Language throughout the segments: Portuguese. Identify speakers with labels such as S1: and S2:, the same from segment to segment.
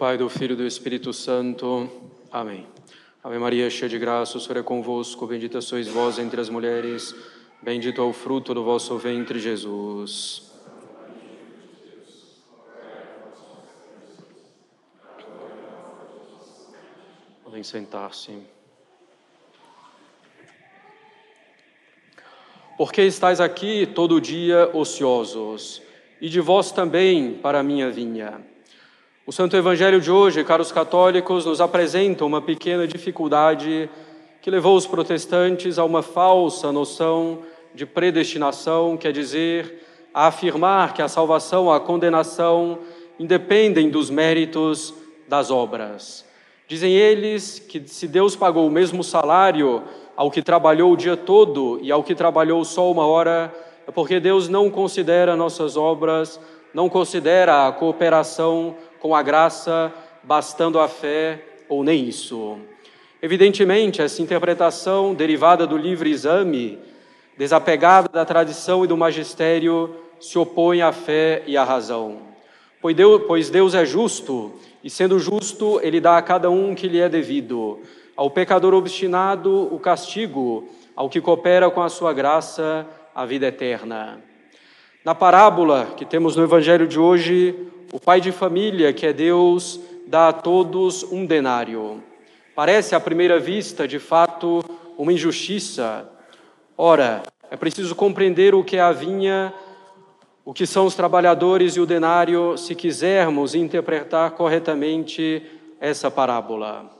S1: Pai, do Filho e do Espírito Santo. Amém. Ave Maria, cheia de graça, o Senhor é convosco, bendita sois vós entre as mulheres, bendito é o fruto do vosso ventre, Jesus. Podem sentar-se. Porque estáis aqui todo dia ociosos, e de vós também para a minha vinha. O Santo Evangelho de hoje, caros católicos, nos apresenta uma pequena dificuldade que levou os protestantes a uma falsa noção de predestinação, quer dizer, a afirmar que a salvação, a condenação independem dos méritos das obras. Dizem eles que se Deus pagou o mesmo salário ao que trabalhou o dia todo e ao que trabalhou só uma hora, é porque Deus não considera nossas obras, não considera a cooperação com a graça, bastando a fé ou nem isso. Evidentemente, essa interpretação derivada do livre exame, desapegada da tradição e do magistério, se opõe à fé e à razão. Pois Deus, é justo, e sendo justo, Ele dá a cada um que lhe é devido. Ao pecador obstinado, o castigo, ao que coopera com a sua graça, a vida eterna. Na parábola que temos no Evangelho de hoje, o pai de família, que é Deus, dá a todos um denário. Parece à primeira vista, de fato, uma injustiça. Ora, é preciso compreender o que é a vinha, o que são os trabalhadores e o denário, se quisermos interpretar corretamente essa parábola.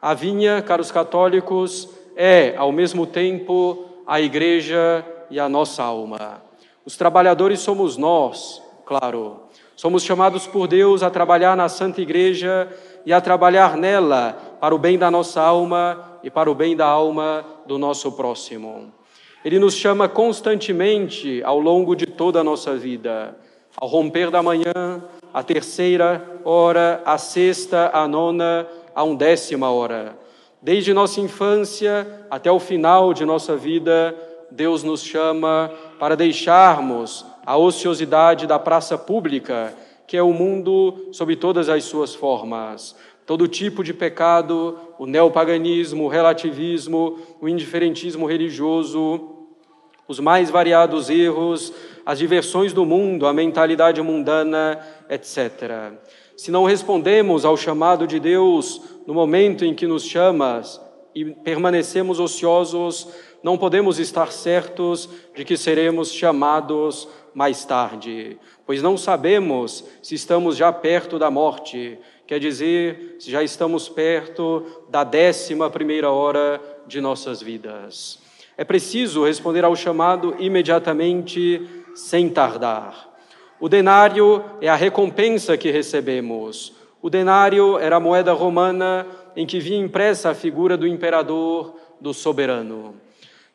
S1: A vinha, caros católicos, é, ao mesmo tempo, a igreja e a nossa alma. Os trabalhadores somos nós, claro. Somos chamados por Deus a trabalhar na Santa Igreja e a trabalhar nela para o bem da nossa alma e para o bem da alma do nosso próximo. Ele nos chama constantemente ao longo de toda a nossa vida, ao romper da manhã, a terceira hora, a sexta, a nona, a undécima hora. Desde nossa infância até o final de nossa vida, Deus nos chama para deixarmos a ociosidade da praça pública, que é o mundo sob todas as suas formas. Todo tipo de pecado, o neopaganismo, o relativismo, o indiferentismo religioso, os mais variados erros, as diversões do mundo, a mentalidade mundana, etc. Se não respondemos ao chamado de Deus no momento em que nos chamas e permanecemos ociosos, não podemos estar certos de que seremos chamados mais tarde, pois não sabemos se estamos já perto da morte, quer dizer, se já estamos perto da décima primeira hora de nossas vidas. É preciso responder ao chamado imediatamente, sem tardar. O denário é a recompensa que recebemos. O denário era a moeda romana em que vinha impressa a figura do imperador, do soberano.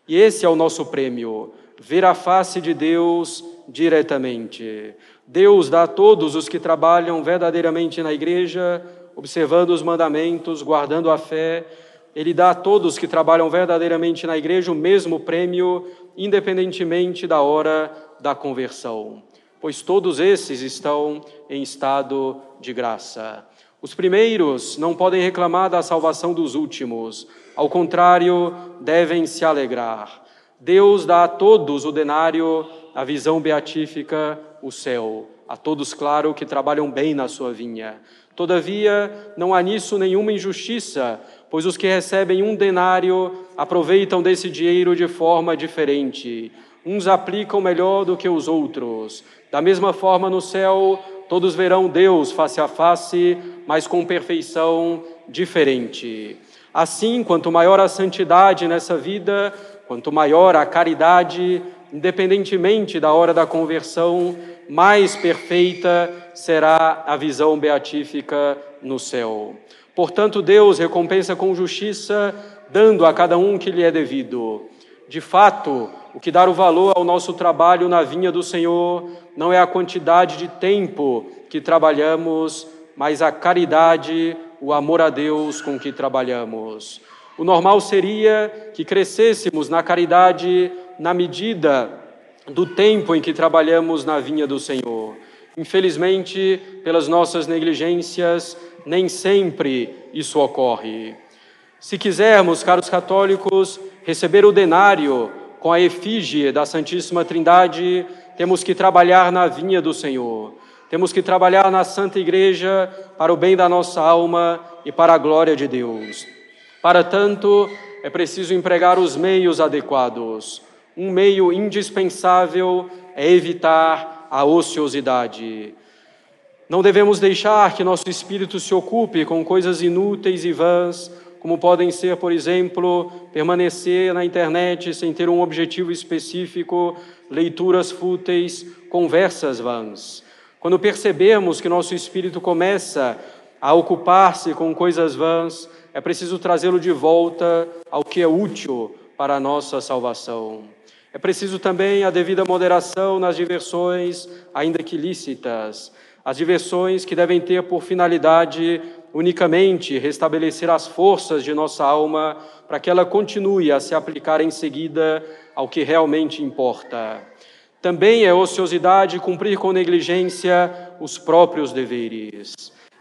S1: E esse é o nosso prêmio ver a face de Deus diretamente. Deus dá a todos os que trabalham verdadeiramente na igreja, observando os mandamentos, guardando a fé, ele dá a todos que trabalham verdadeiramente na igreja o mesmo prêmio, independentemente da hora da conversão, pois todos esses estão em estado de graça. Os primeiros não podem reclamar da salvação dos últimos, ao contrário, devem se alegrar. Deus dá a todos o denário, a visão beatífica, o céu. A todos, claro, que trabalham bem na sua vinha. Todavia, não há nisso nenhuma injustiça, pois os que recebem um denário aproveitam desse dinheiro de forma diferente. Uns aplicam melhor do que os outros. Da mesma forma, no céu, todos verão Deus face a face, mas com perfeição diferente. Assim, quanto maior a santidade nessa vida, Quanto maior a caridade, independentemente da hora da conversão, mais perfeita será a visão beatífica no céu. Portanto, Deus recompensa com justiça, dando a cada um que lhe é devido. De fato, o que dá o valor ao nosso trabalho na vinha do Senhor não é a quantidade de tempo que trabalhamos, mas a caridade, o amor a Deus com que trabalhamos. O normal seria que crescêssemos na caridade na medida do tempo em que trabalhamos na vinha do Senhor. Infelizmente, pelas nossas negligências, nem sempre isso ocorre. Se quisermos, caros católicos, receber o denário com a efígie da Santíssima Trindade, temos que trabalhar na vinha do Senhor. Temos que trabalhar na Santa Igreja para o bem da nossa alma e para a glória de Deus. Para tanto, é preciso empregar os meios adequados. Um meio indispensável é evitar a ociosidade. Não devemos deixar que nosso espírito se ocupe com coisas inúteis e vãs, como podem ser, por exemplo, permanecer na internet sem ter um objetivo específico, leituras fúteis, conversas vãs. Quando percebemos que nosso espírito começa a ocupar-se com coisas vãs, é preciso trazê-lo de volta ao que é útil para a nossa salvação. É preciso também a devida moderação nas diversões, ainda que lícitas, as diversões que devem ter por finalidade unicamente restabelecer as forças de nossa alma para que ela continue a se aplicar em seguida ao que realmente importa. Também é ociosidade cumprir com negligência os próprios deveres.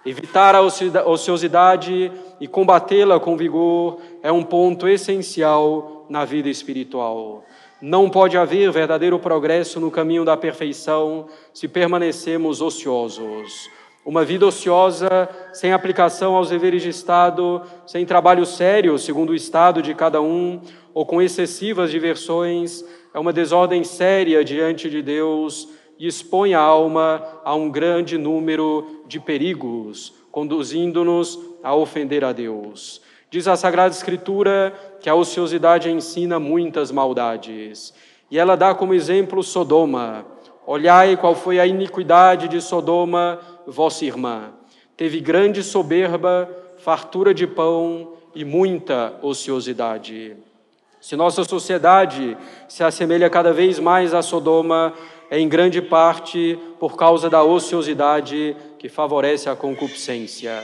S1: Evitar a ociosidade e combatê-la com vigor é um ponto essencial na vida espiritual. Não pode haver verdadeiro progresso no caminho da perfeição se permanecemos ociosos. Uma vida ociosa, sem aplicação aos deveres de Estado, sem trabalho sério, segundo o estado de cada um, ou com excessivas diversões, é uma desordem séria diante de Deus e expõe a alma a um grande número de perigos, conduzindo-nos a ofender a Deus. Diz a Sagrada Escritura que a ociosidade ensina muitas maldades, e ela dá como exemplo Sodoma. Olhai qual foi a iniquidade de Sodoma, vossa irmã. Teve grande soberba, fartura de pão e muita ociosidade. Se nossa sociedade se assemelha cada vez mais a Sodoma, é em grande parte por causa da ociosidade que favorece a concupiscência.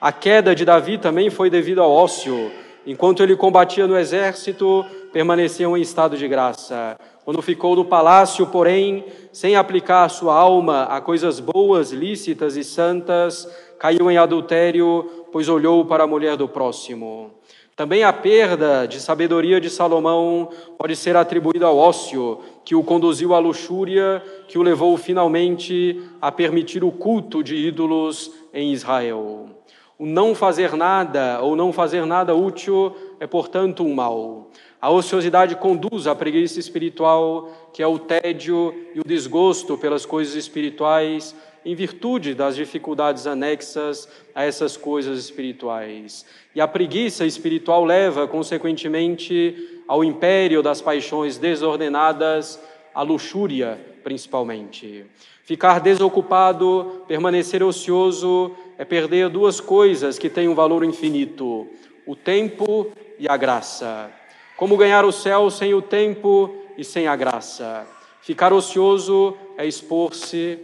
S1: A queda de Davi também foi devido ao ócio. Enquanto ele combatia no exército, permaneceu em estado de graça. Quando ficou no palácio, porém, sem aplicar sua alma a coisas boas, lícitas e santas, caiu em adultério, pois olhou para a mulher do próximo. Também a perda de sabedoria de Salomão pode ser atribuída ao ócio, que o conduziu à luxúria, que o levou finalmente a permitir o culto de ídolos em Israel. O não fazer nada ou não fazer nada útil é, portanto, um mal. A ociosidade conduz à preguiça espiritual, que é o tédio e o desgosto pelas coisas espirituais, em virtude das dificuldades anexas a essas coisas espirituais. E a preguiça espiritual leva, consequentemente, ao império das paixões desordenadas, à luxúria, principalmente. Ficar desocupado, permanecer ocioso, é perder duas coisas que têm um valor infinito: o tempo e a graça. Como ganhar o céu sem o tempo e sem a graça? Ficar ocioso é expor-se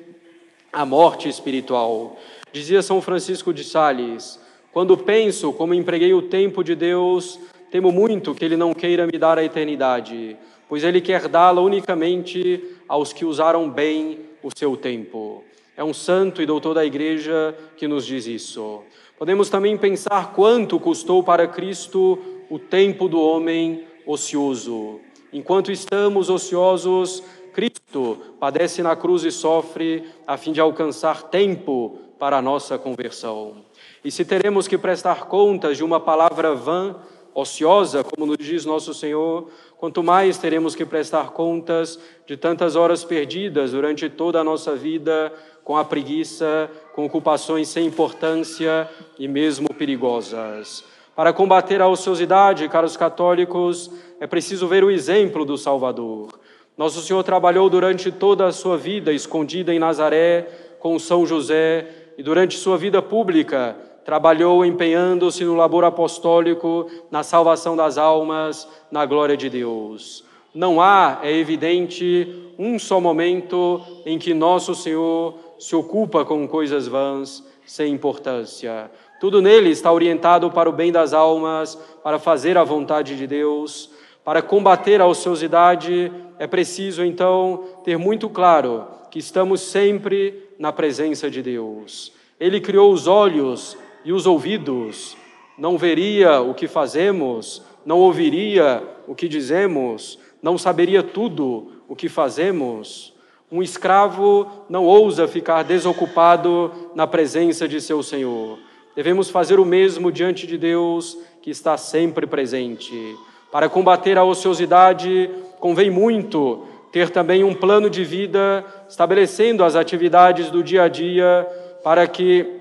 S1: a morte espiritual. Dizia São Francisco de Sales: Quando penso como empreguei o tempo de Deus, temo muito que Ele não queira me dar a eternidade, pois Ele quer dá-la unicamente aos que usaram bem o seu tempo. É um santo e doutor da igreja que nos diz isso. Podemos também pensar quanto custou para Cristo o tempo do homem ocioso. Enquanto estamos ociosos, Cristo padece na cruz e sofre a fim de alcançar tempo para a nossa conversão. E se teremos que prestar contas de uma palavra vã, ociosa, como nos diz nosso Senhor, quanto mais teremos que prestar contas de tantas horas perdidas durante toda a nossa vida com a preguiça, com ocupações sem importância e mesmo perigosas. Para combater a ociosidade, caros católicos, é preciso ver o exemplo do Salvador. Nosso Senhor trabalhou durante toda a sua vida escondida em Nazaré com São José e durante sua vida pública trabalhou empenhando-se no labor apostólico, na salvação das almas, na glória de Deus. Não há, é evidente, um só momento em que nosso Senhor se ocupa com coisas vãs sem importância. Tudo nele está orientado para o bem das almas, para fazer a vontade de Deus Para combater a ociosidade, é preciso então ter muito claro que estamos sempre na presença de Deus. Ele criou os olhos e os ouvidos, não veria o que fazemos, não ouviria o que dizemos, não saberia tudo o que fazemos. Um escravo não ousa ficar desocupado na presença de seu senhor. Devemos fazer o mesmo diante de Deus, que está sempre presente. Para combater a ociosidade, convém muito ter também um plano de vida, estabelecendo as atividades do dia a dia, para que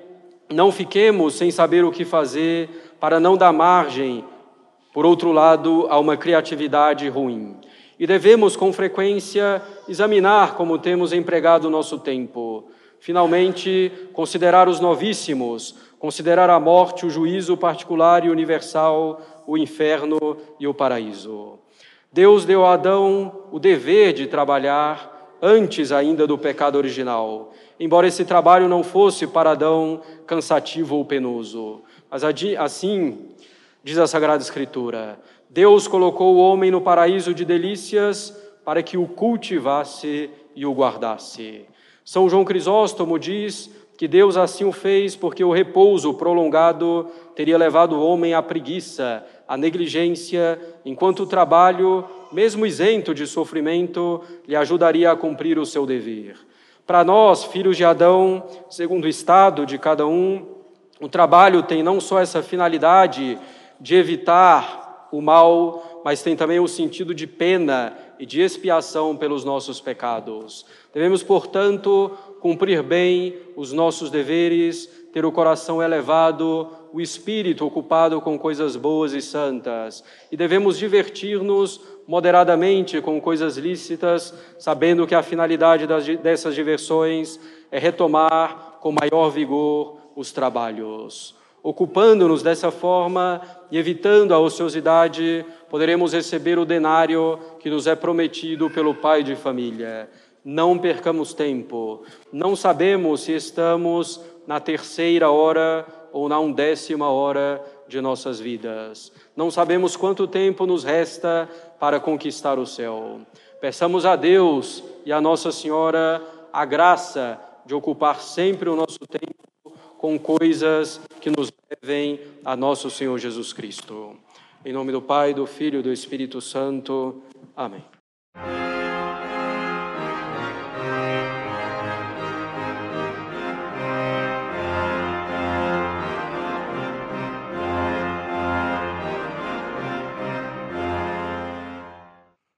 S1: não fiquemos sem saber o que fazer, para não dar margem, por outro lado, a uma criatividade ruim. E devemos, com frequência, examinar como temos empregado o nosso tempo. Finalmente, considerar os novíssimos, considerar a morte, o juízo particular e universal, o inferno e o paraíso. Deus deu a Adão o dever de trabalhar antes ainda do pecado original, embora esse trabalho não fosse para Adão cansativo ou penoso. Mas assim diz a Sagrada Escritura: Deus colocou o homem no paraíso de delícias para que o cultivasse e o guardasse. São João Crisóstomo diz que Deus assim o fez porque o repouso prolongado teria levado o homem à preguiça, à negligência, enquanto o trabalho, mesmo isento de sofrimento, lhe ajudaria a cumprir o seu dever. Para nós, filhos de Adão, segundo o estado de cada um, o trabalho tem não só essa finalidade de evitar o mal, mas tem também o sentido de pena e de expiação pelos nossos pecados. Devemos, portanto, cumprir bem os nossos deveres, ter o coração elevado, o espírito ocupado com coisas boas e santas. E devemos divertir-nos moderadamente com coisas lícitas, sabendo que a finalidade das, dessas diversões é retomar com maior vigor os trabalhos. Ocupando-nos dessa forma e evitando a ociosidade, poderemos receber o denário que nos é prometido pelo pai de família. Não percamos tempo. Não sabemos se estamos na terceira hora ou na undécima hora de nossas vidas. Não sabemos quanto tempo nos resta para conquistar o céu. Peçamos a Deus e a Nossa Senhora a graça de ocupar sempre o nosso tempo com coisas que nos levem a nosso Senhor Jesus Cristo. Em nome do Pai, do Filho e do Espírito Santo. Amém.